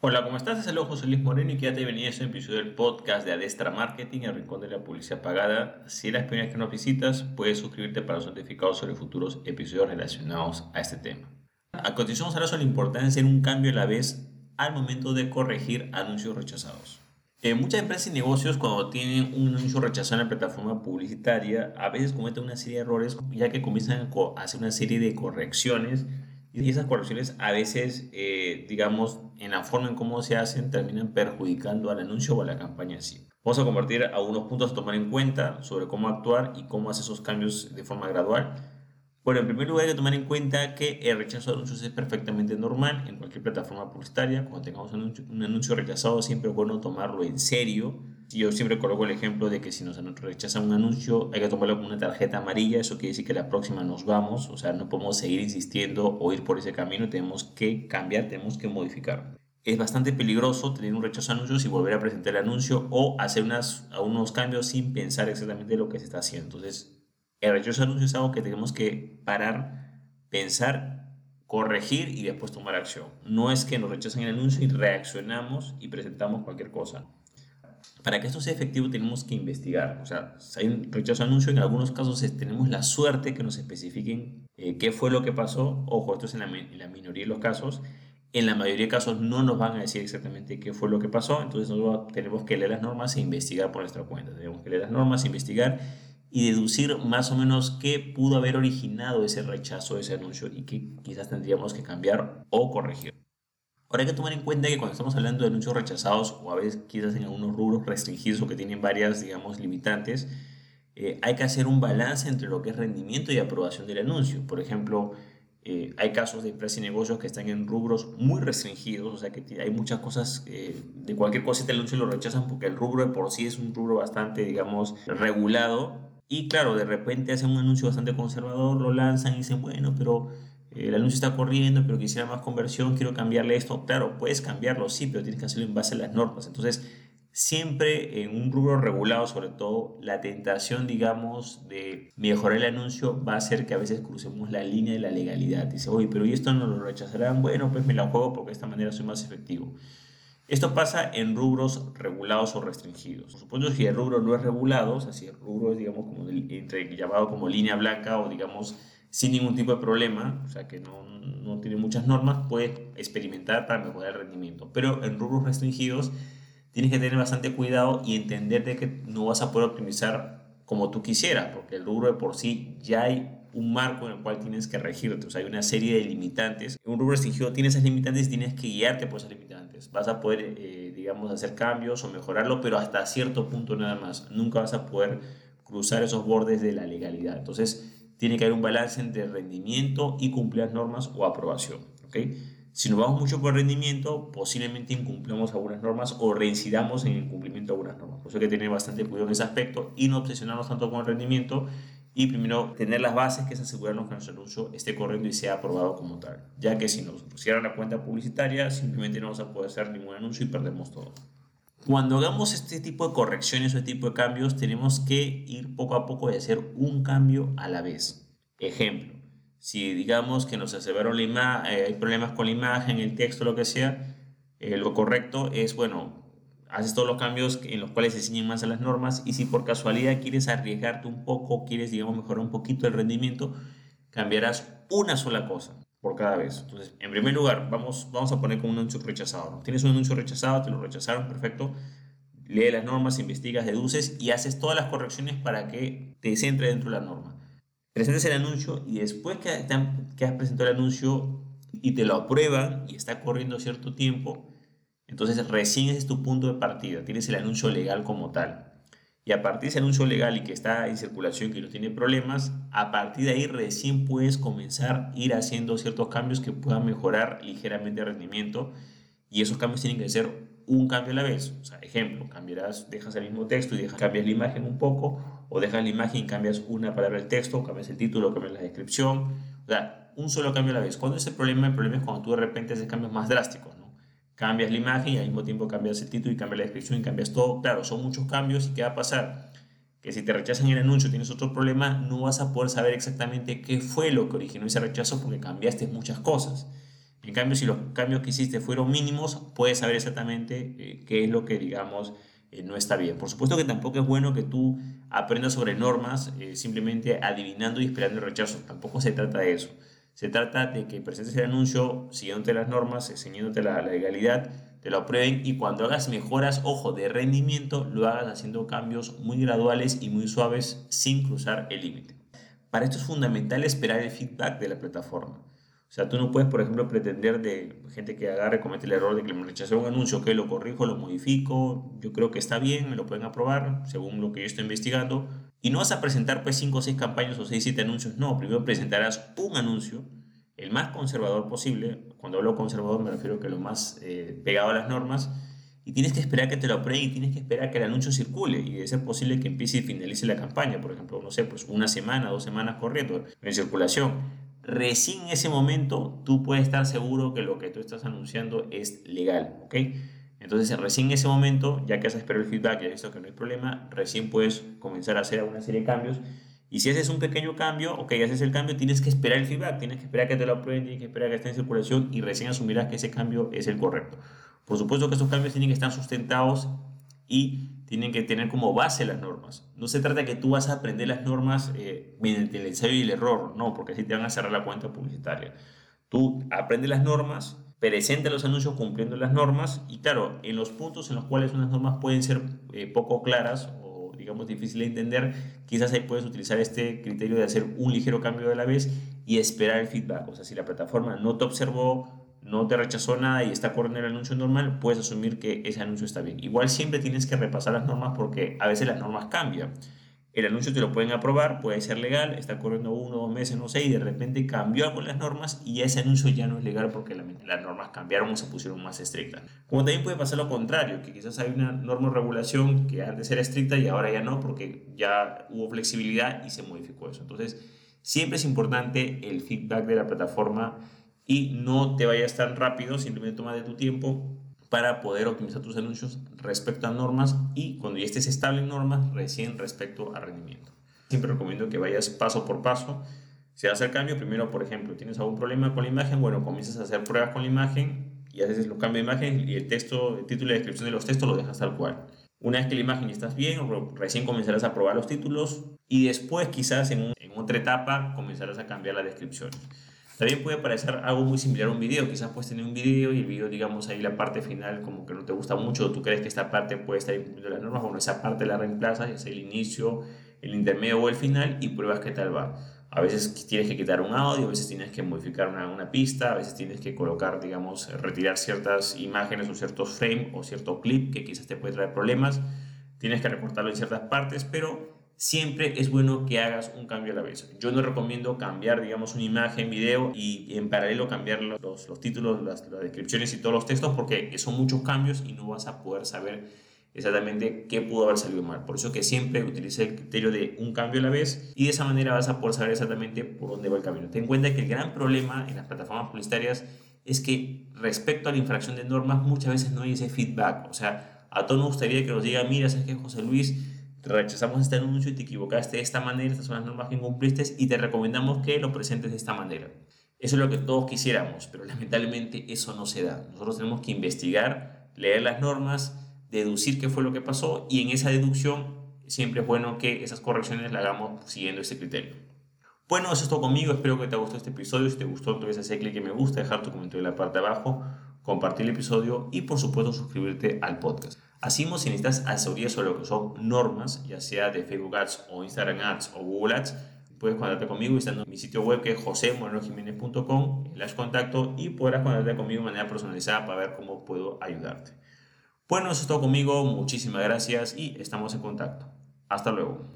Hola, ¿cómo estás? Saludos José Luis Moreno y quédate bienvenido a este episodio del podcast de Adestra Marketing, el rincón de la publicidad pagada. Si eres la primera que nos visitas, puedes suscribirte para ser notificado sobre futuros episodios relacionados a este tema. A continuación vamos a hablar sobre la importancia de hacer un cambio a la vez al momento de corregir anuncios rechazados. En muchas empresas y negocios cuando tienen un anuncio rechazado en la plataforma publicitaria, a veces cometen una serie de errores ya que comienzan a hacer una serie de correcciones y esas correcciones a veces, eh, digamos, en la forma en cómo se hacen, terminan perjudicando al anuncio o a la campaña sí. Vamos a compartir algunos puntos a tomar en cuenta sobre cómo actuar y cómo hacer esos cambios de forma gradual. Bueno, en primer lugar hay que tomar en cuenta que el rechazo de anuncios es perfectamente normal en cualquier plataforma publicitaria. Cuando tengamos un anuncio rechazado siempre es bueno tomarlo en serio yo siempre coloco el ejemplo de que si nos rechazan un anuncio hay que tomarlo con una tarjeta amarilla, eso quiere decir que la próxima nos vamos, o sea, no podemos seguir insistiendo o ir por ese camino, tenemos que cambiar, tenemos que modificar. Es bastante peligroso tener un rechazo a anuncios y volver a presentar el anuncio o hacer unas, unos cambios sin pensar exactamente lo que se está haciendo. Entonces, el rechazo a anuncios es algo que tenemos que parar, pensar, corregir y después tomar acción. No es que nos rechacen el anuncio y reaccionamos y presentamos cualquier cosa para que esto sea efectivo tenemos que investigar. O sea, hay un rechazo anuncio, en algunos casos tenemos la suerte que nos especifiquen eh, qué fue lo que pasó. Ojo, esto es en la, la, minoría de los casos. En la mayoría de casos no nos van a decir exactamente qué fue lo que pasó. Entonces nosotros tenemos que leer las normas e investigar por nuestra cuenta. Tenemos que leer las normas, investigar y deducir más o menos qué pudo haber originado ese rechazo, ese anuncio y qué quizás tendríamos que cambiar o corregir. Ahora hay que tomar en cuenta que cuando estamos hablando de anuncios rechazados o a veces quizás en algunos rubros restringidos o que tienen varias, digamos, limitantes, eh, hay que hacer un balance entre lo que es rendimiento y aprobación del anuncio. Por ejemplo, eh, hay casos de empresas y negocios que están en rubros muy restringidos, o sea que hay muchas cosas, eh, de cualquier cosita el anuncio lo rechazan porque el rubro de por sí es un rubro bastante, digamos, regulado. Y claro, de repente hacen un anuncio bastante conservador, lo lanzan y dicen, bueno, pero el anuncio está corriendo, pero quisiera más conversión, quiero cambiarle esto. Claro, puedes cambiarlo, sí, pero tienes que hacerlo en base a las normas. Entonces, siempre en un rubro regulado, sobre todo, la tentación, digamos, de mejorar el anuncio va a ser que a veces crucemos la línea de la legalidad. Dice, oye, pero ¿y esto no lo rechazarán? Bueno, pues me la juego porque de esta manera soy más efectivo. Esto pasa en rubros regulados o restringidos. Por supuesto, si el rubro no es regulado, o sea, si el rubro es, digamos, como entre, llamado como línea blanca o, digamos, sin ningún tipo de problema, o sea que no, no tiene muchas normas, puedes experimentar para mejorar el rendimiento. Pero en rubros restringidos tienes que tener bastante cuidado y entender de que no vas a poder optimizar como tú quisieras, porque el rubro de por sí ya hay un marco en el cual tienes que regirte, o sea, hay una serie de limitantes. En un rubro restringido tienes esas limitantes y tienes que guiarte por esas limitantes. Vas a poder, eh, digamos, hacer cambios o mejorarlo, pero hasta cierto punto nada más. Nunca vas a poder cruzar esos bordes de la legalidad. Entonces, tiene que haber un balance entre rendimiento y cumplir las normas o aprobación. ¿okay? Si nos vamos mucho por rendimiento, posiblemente incumplamos algunas normas o reincidamos en el incumplimiento de algunas normas. Por eso hay que tener bastante cuidado en ese aspecto y no obsesionarnos tanto con el rendimiento y primero tener las bases que es asegurarnos que nuestro anuncio esté corriendo y sea aprobado como tal. Ya que si nos cierran la cuenta publicitaria, simplemente no vamos a poder hacer ningún anuncio y perdemos todo. Cuando hagamos este tipo de correcciones o este tipo de cambios, tenemos que ir poco a poco y hacer un cambio a la vez. Ejemplo, si digamos que nos aseveraron la imagen, eh, hay problemas con la imagen, el texto, lo que sea, eh, lo correcto es, bueno, haces todos los cambios en los cuales se ciñen más a las normas y si por casualidad quieres arriesgarte un poco, quieres, digamos, mejorar un poquito el rendimiento, cambiarás una sola cosa por cada vez. Entonces, en primer lugar, vamos, vamos a poner como un anuncio rechazado. Tienes un anuncio rechazado, te lo rechazaron, perfecto. Lee las normas, investigas, deduces y haces todas las correcciones para que te centre dentro de la norma. Presentes el anuncio y después que, que has presentado el anuncio y te lo aprueban y está corriendo cierto tiempo, entonces recién es tu punto de partida. Tienes el anuncio legal como tal y a partir de ese anuncio legal y que está en circulación, que no tiene problemas, a partir de ahí recién puedes comenzar a ir haciendo ciertos cambios que puedan mejorar ligeramente el rendimiento y esos cambios tienen que ser un cambio a la vez. O sea, ejemplo, cambiarás, dejas el mismo texto y dejas, cambias la imagen un poco, o dejas la imagen y cambias una palabra del texto, cambias el título, cambias la descripción. O sea, un solo cambio a la vez. ¿Cuándo es el problema? El problema es cuando tú de repente haces cambios más drásticos cambias la imagen y al mismo tiempo cambias el título y cambias la descripción y cambias todo. Claro, son muchos cambios y ¿qué va a pasar? Que si te rechazan el anuncio, tienes otro problema, no vas a poder saber exactamente qué fue lo que originó ese rechazo porque cambiaste muchas cosas. En cambio, si los cambios que hiciste fueron mínimos, puedes saber exactamente eh, qué es lo que, digamos, eh, no está bien. Por supuesto que tampoco es bueno que tú aprendas sobre normas eh, simplemente adivinando y esperando el rechazo. Tampoco se trata de eso. Se trata de que presentes el anuncio siguiéndote las normas, enseñándote la, la legalidad, te lo aprueben y cuando hagas mejoras, ojo, de rendimiento, lo hagas haciendo cambios muy graduales y muy suaves sin cruzar el límite. Para esto es fundamental esperar el feedback de la plataforma. O sea, tú no puedes, por ejemplo, pretender de gente que agarre, comete el error de que me rechazó un anuncio, que lo corrijo, lo modifico, yo creo que está bien, me lo pueden aprobar, según lo que yo estoy investigando. Y no vas a presentar pues 5 o 6 campañas o 6 7 anuncios, no, primero presentarás un anuncio, el más conservador posible. Cuando hablo conservador me refiero a que lo más eh, pegado a las normas. Y tienes que esperar que te lo aprueben y tienes que esperar que el anuncio circule. Y de ser posible que empiece y finalice la campaña, por ejemplo, no sé, pues una semana, dos semanas corriendo en circulación recién en ese momento tú puedes estar seguro que lo que tú estás anunciando es legal, ¿ok? Entonces, recién en ese momento, ya que has esperado el feedback y has visto que no hay problema, recién puedes comenzar a hacer una serie de cambios. Y si haces un pequeño cambio, ok, haces el cambio, tienes que esperar el feedback, tienes que esperar que te lo aprueben, tienes que esperar que esté en circulación y recién asumirás que ese cambio es el correcto. Por supuesto que esos cambios tienen que estar sustentados y tienen que tener como base las normas. No se trata que tú vas a aprender las normas eh, mediante el ensayo y el error, no, porque así te van a cerrar la cuenta publicitaria. Tú aprendes las normas, presenta los anuncios cumpliendo las normas y claro, en los puntos en los cuales unas normas pueden ser eh, poco claras o digamos difícil de entender, quizás ahí puedes utilizar este criterio de hacer un ligero cambio de la vez y esperar el feedback. O sea, si la plataforma no te observó no te rechazó nada y está corriendo el anuncio normal, puedes asumir que ese anuncio está bien. Igual siempre tienes que repasar las normas porque a veces las normas cambian. El anuncio te lo pueden aprobar, puede ser legal, está corriendo uno o dos meses, no sé, y de repente cambió algo las normas y ese anuncio ya no es legal porque las normas cambiaron o se pusieron más estrictas. Como también puede pasar lo contrario, que quizás hay una norma o regulación que antes era estricta y ahora ya no porque ya hubo flexibilidad y se modificó eso. Entonces, siempre es importante el feedback de la plataforma y no te vayas tan rápido, simplemente toma de tu tiempo para poder optimizar tus anuncios respecto a normas y cuando ya estés estable en normas, recién respecto a rendimiento. Siempre recomiendo que vayas paso por paso. Si vas el cambio, primero, por ejemplo, tienes algún problema con la imagen, bueno, comienzas a hacer pruebas con la imagen y haces los cambios de imagen y el texto, el título y la descripción de los textos lo dejas tal cual. Una vez que la imagen estás bien, recién comenzarás a probar los títulos y después quizás en, en otra etapa comenzarás a cambiar la descripción. También puede parecer algo muy similar a un video. Quizás puedes tener un video y el video, digamos, ahí la parte final como que no te gusta mucho, o tú crees que esta parte puede estar incumpliendo las normas, bueno, esa parte la reemplazas, sea el inicio, el intermedio o el final, y pruebas qué tal va. A veces tienes que quitar un audio, a veces tienes que modificar una, una pista, a veces tienes que colocar, digamos, retirar ciertas imágenes o ciertos frames o cierto clip que quizás te puede traer problemas. Tienes que recortarlo en ciertas partes, pero siempre es bueno que hagas un cambio a la vez. Yo no recomiendo cambiar, digamos, una imagen, video y en paralelo cambiar los, los títulos, las, descripciones y todos los textos porque son muchos cambios y no vas a poder saber exactamente qué pudo haber salido mal. Por eso que siempre utilice el criterio de un cambio a la vez y de esa manera vas a poder saber exactamente por dónde va el camino. Ten en cuenta que el gran problema en las plataformas publicitarias es que respecto a la infracción de normas muchas veces no hay ese feedback. O sea, a todos nos gustaría que nos diga, mira, sabes que José Luis rechazamos este anuncio y te equivocaste de esta manera, estas son las normas que incumpliste y te recomendamos que lo presentes de esta manera. Eso es lo que todos quisiéramos, pero lamentablemente eso no se da. Nosotros tenemos que investigar, leer las normas, deducir qué fue lo que pasó y en esa deducción siempre es bueno que esas correcciones las hagamos siguiendo ese criterio. Bueno, eso es todo conmigo. Espero que te gustado este episodio. Si te gustó, entonces hacer clic en me gusta, dejar tu comentario en la parte de abajo, compartir el episodio y por supuesto suscribirte al podcast. Así si necesitas asesoría sobre lo que son normas, ya sea de Facebook Ads o Instagram Ads o Google Ads, puedes contactarte conmigo visitando mi sitio web que es josemorenojiménez.com, las contacto y podrás contactarte conmigo de manera personalizada para ver cómo puedo ayudarte. Bueno, eso es todo conmigo, muchísimas gracias y estamos en contacto. Hasta luego.